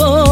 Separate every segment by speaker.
Speaker 1: tiempo.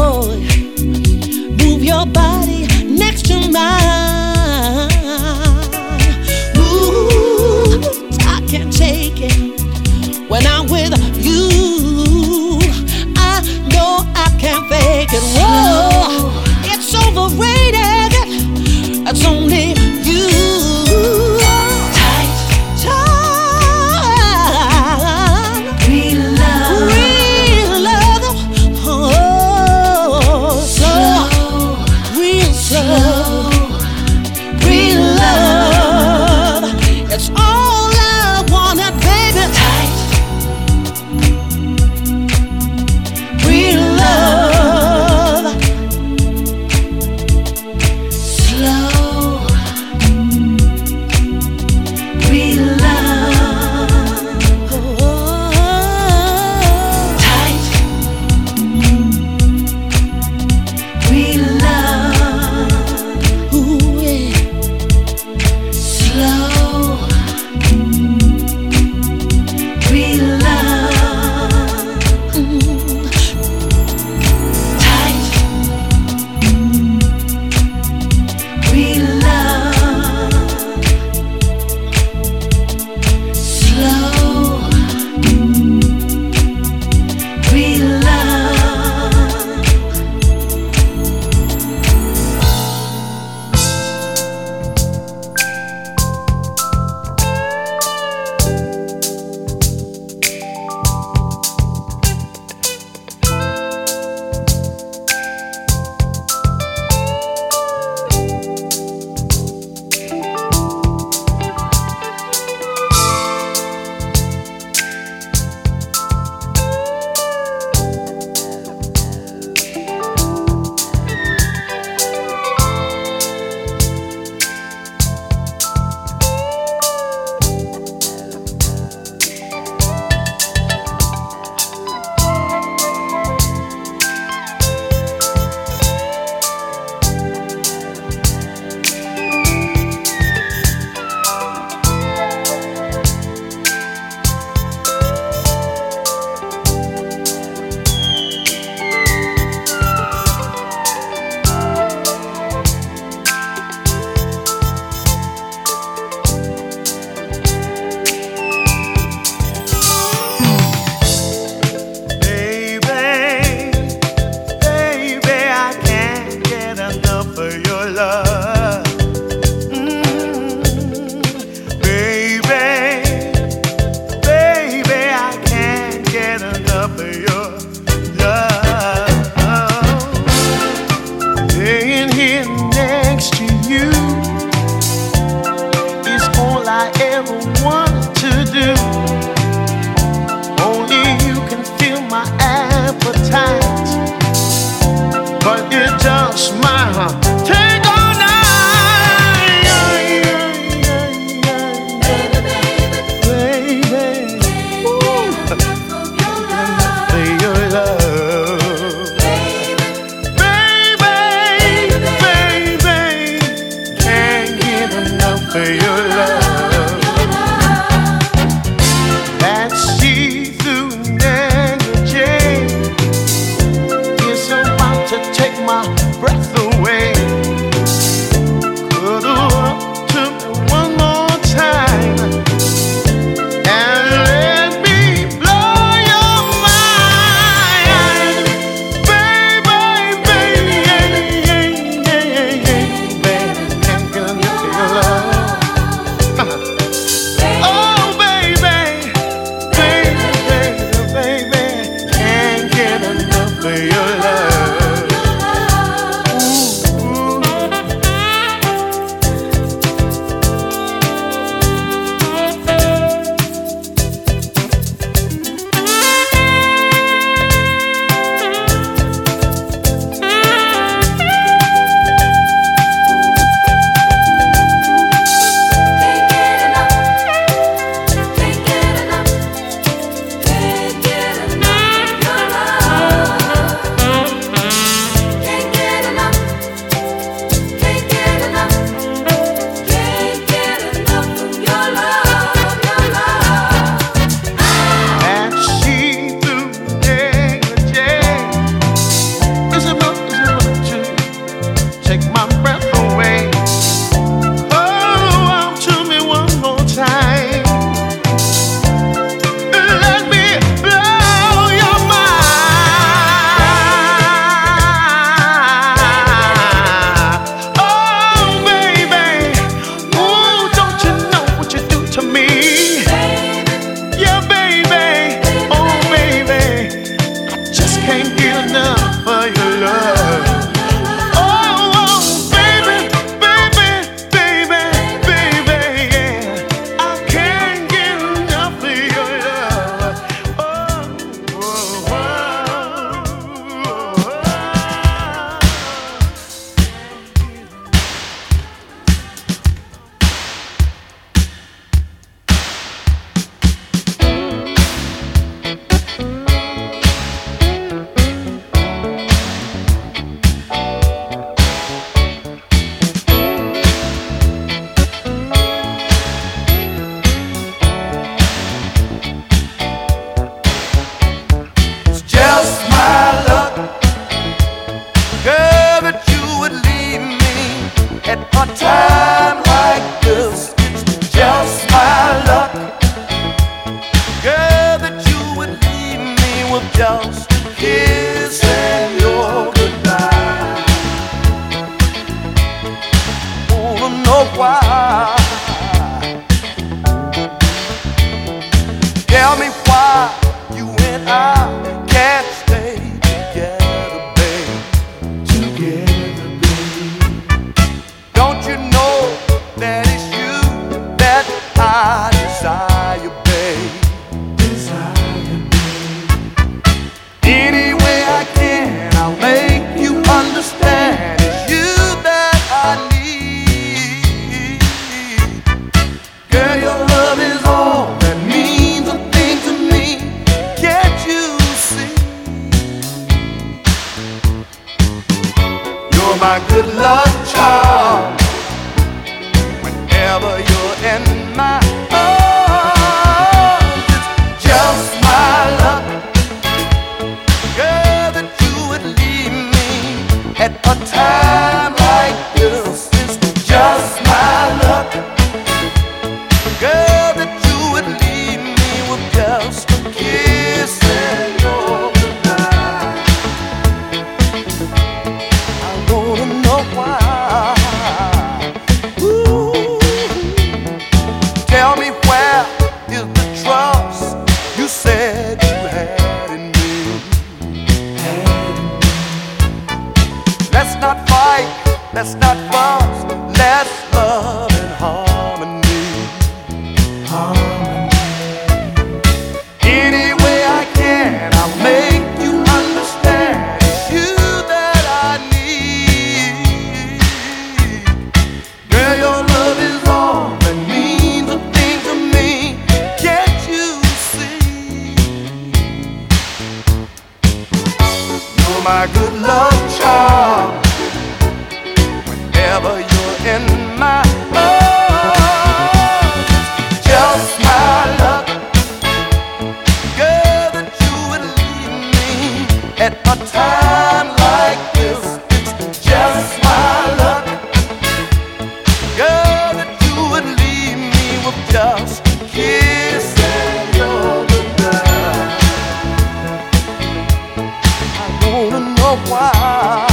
Speaker 2: com a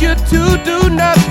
Speaker 3: wake up do your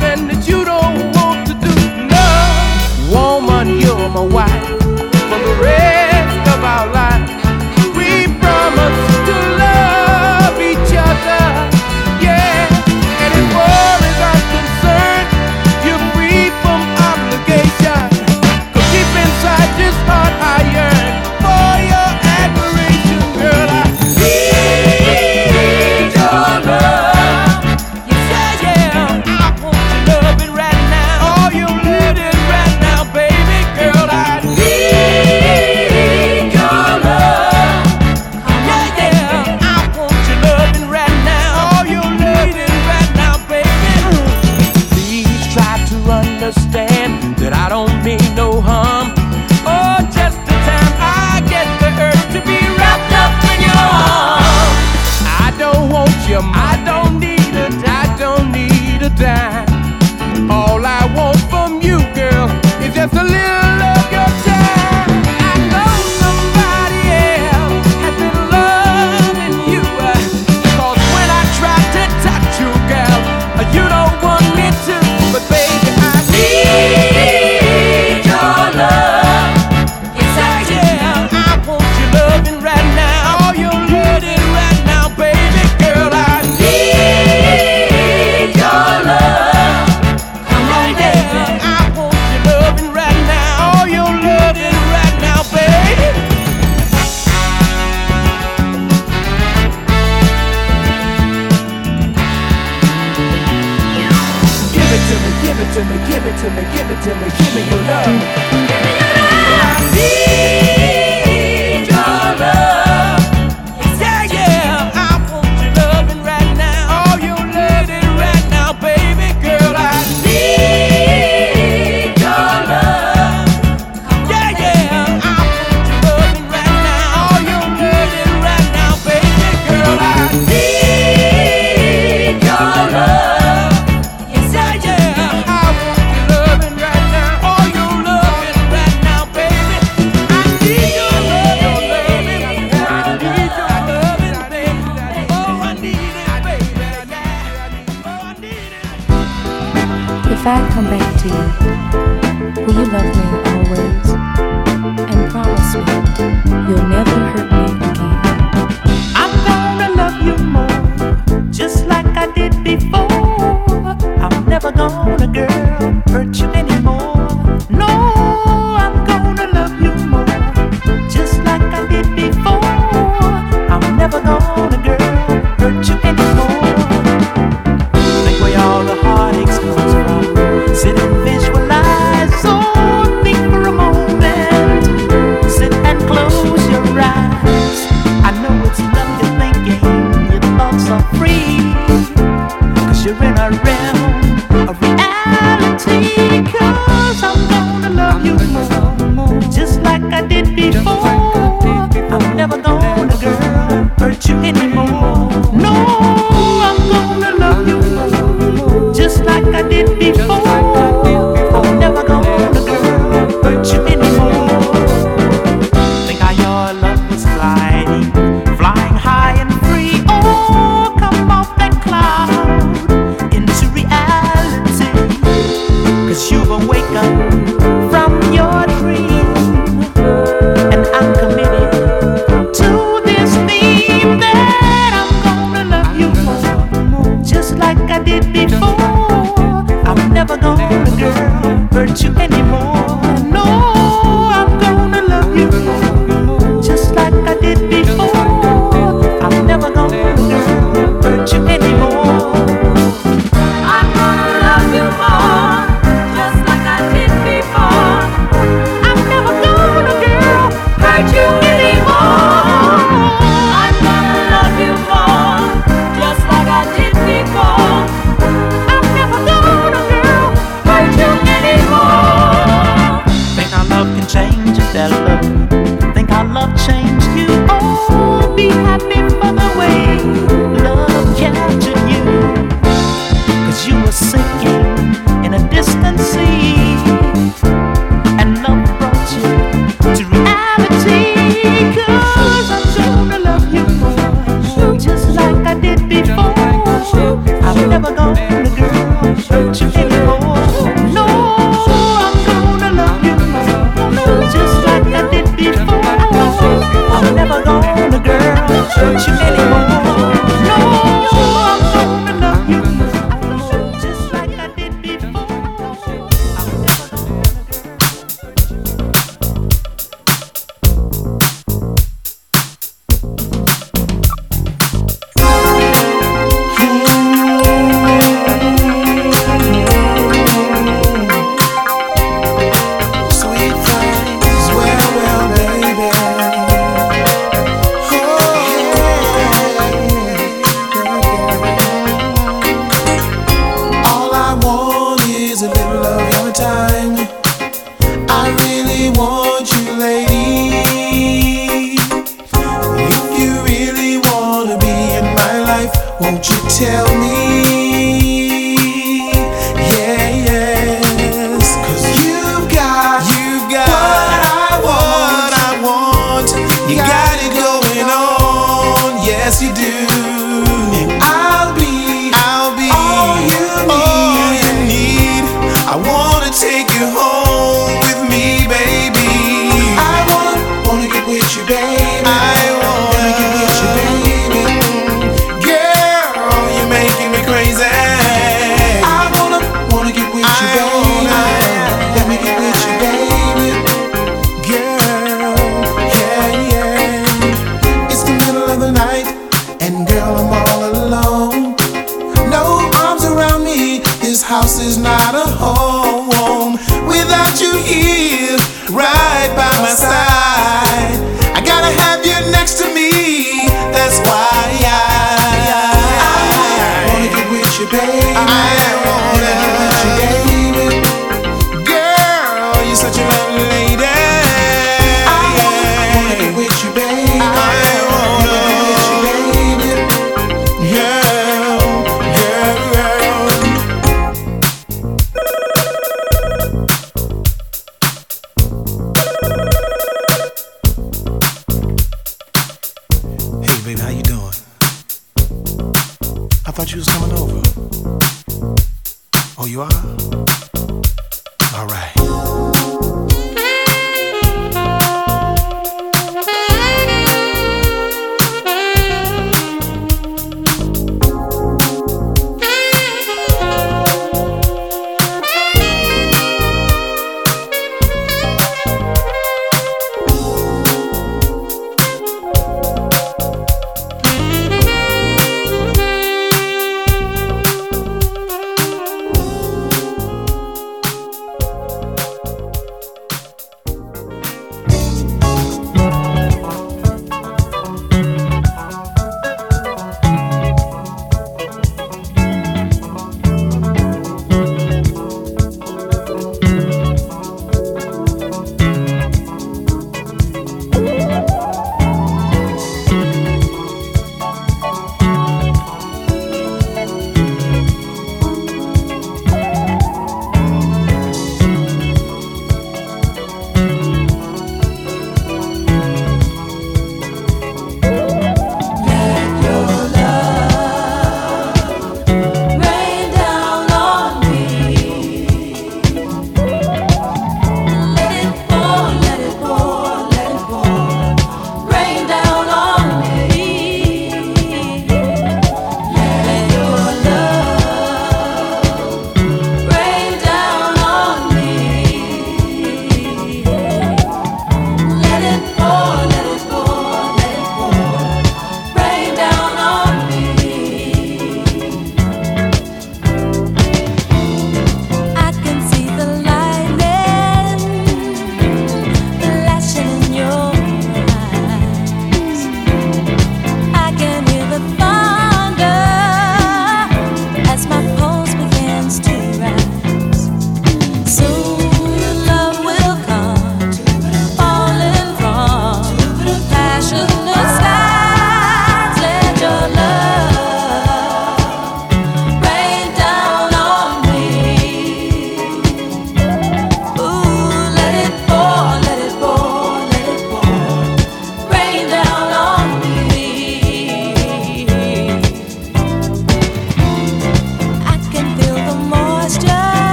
Speaker 4: Oh, you are?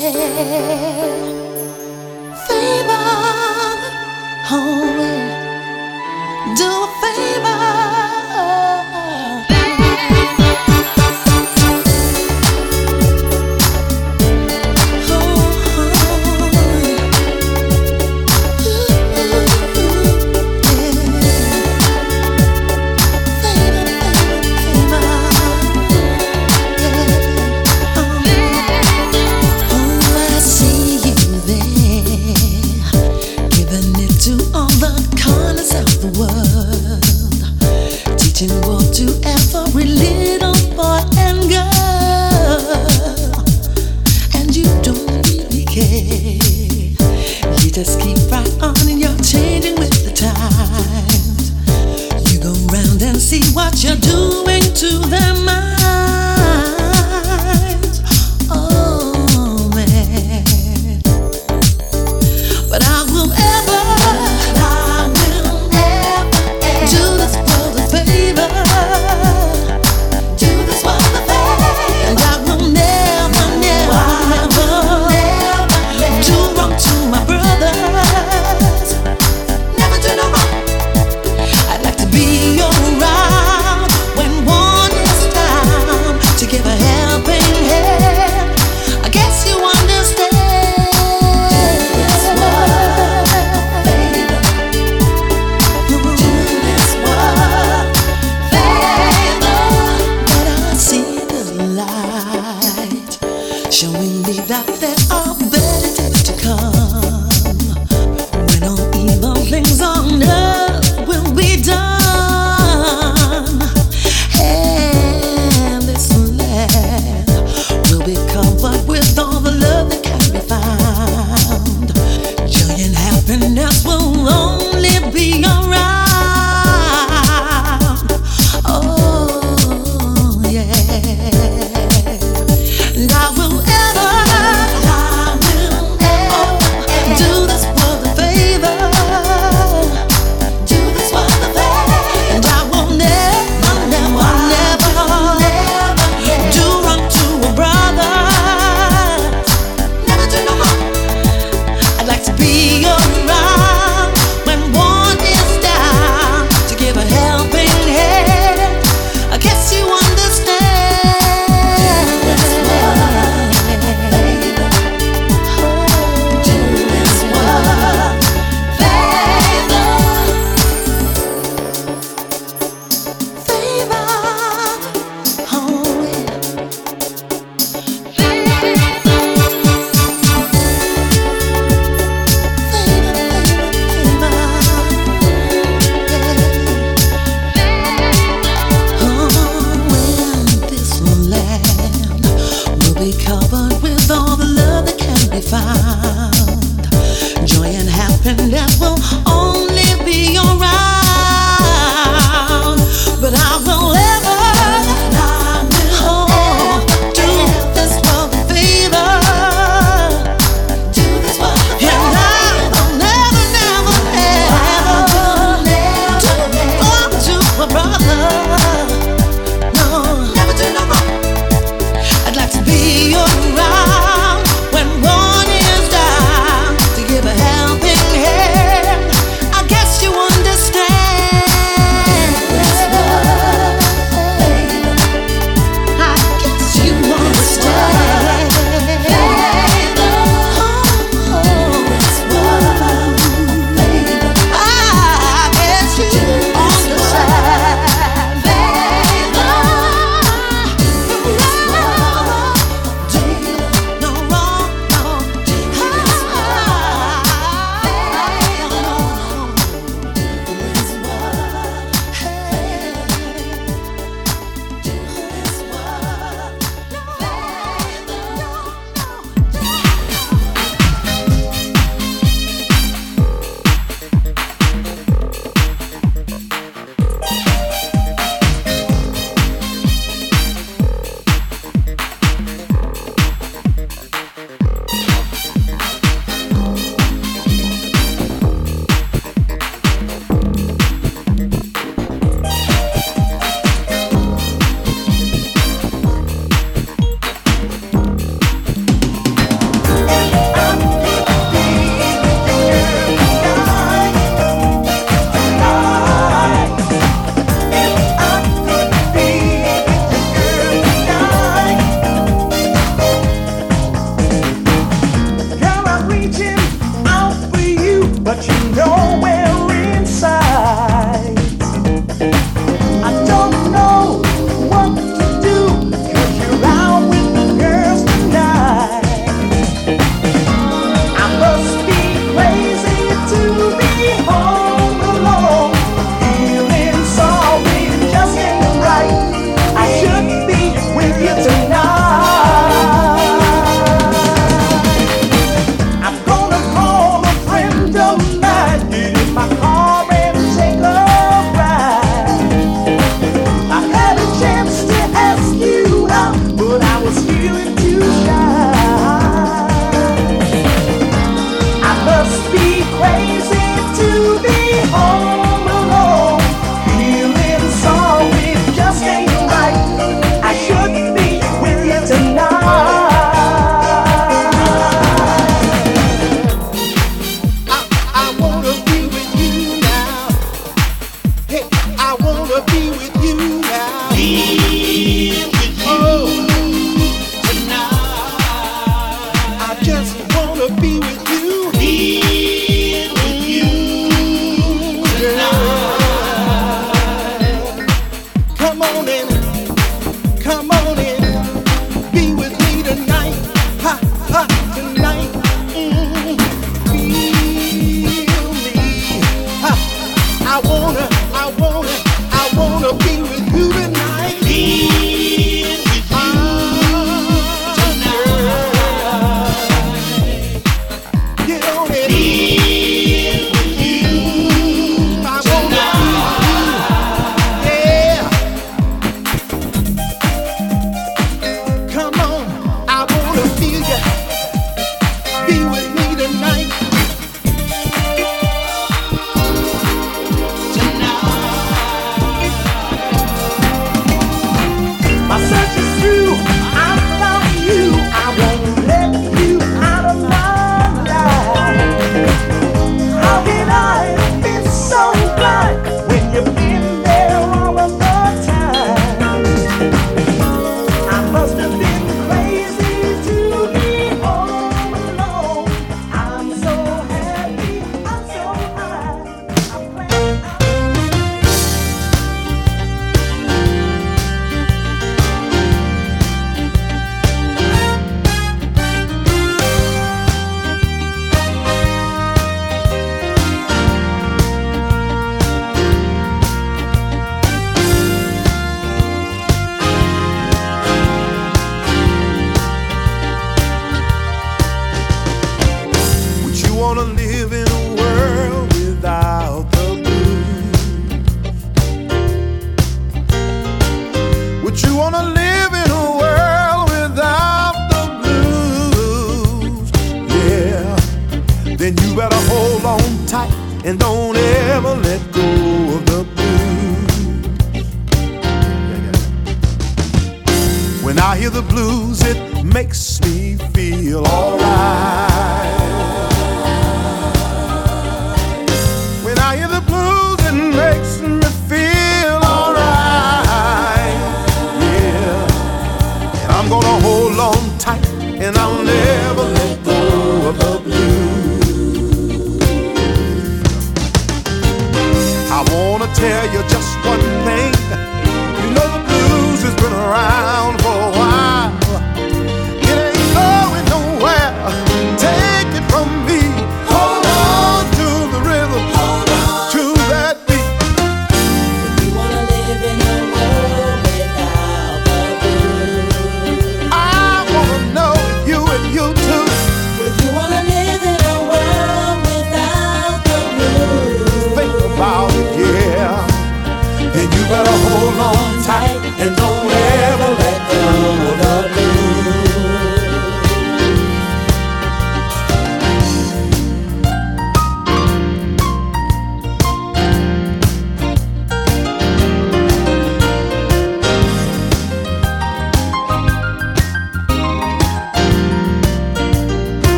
Speaker 1: there.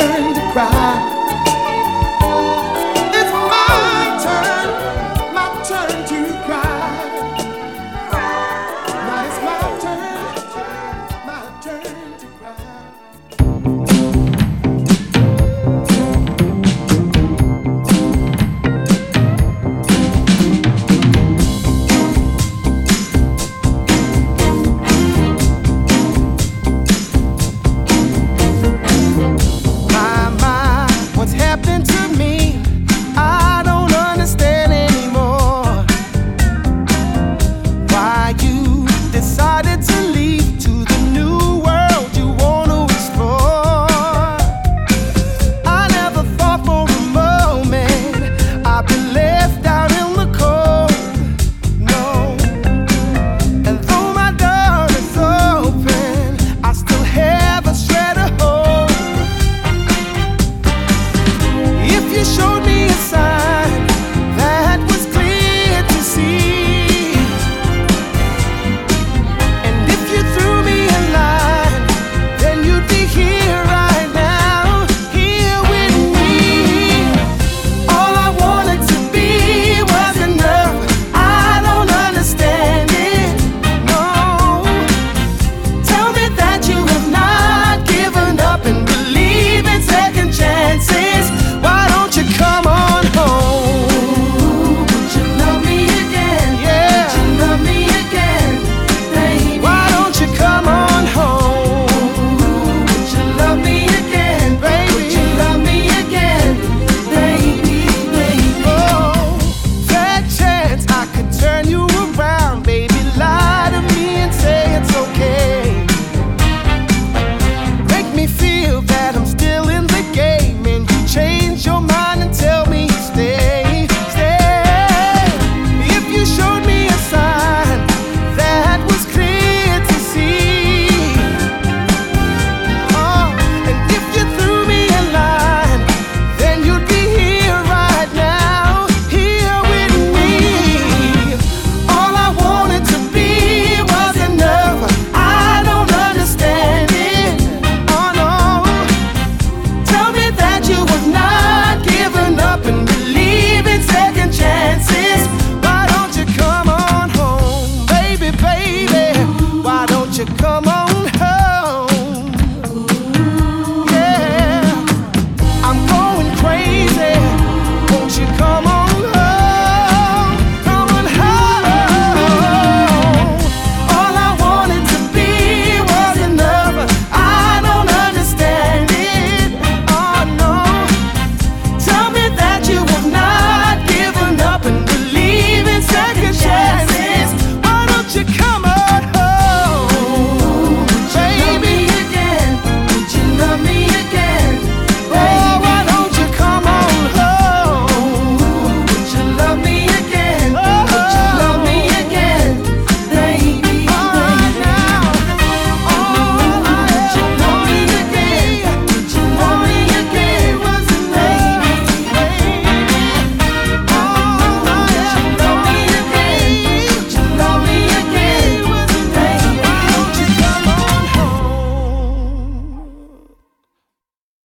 Speaker 5: turn to cry.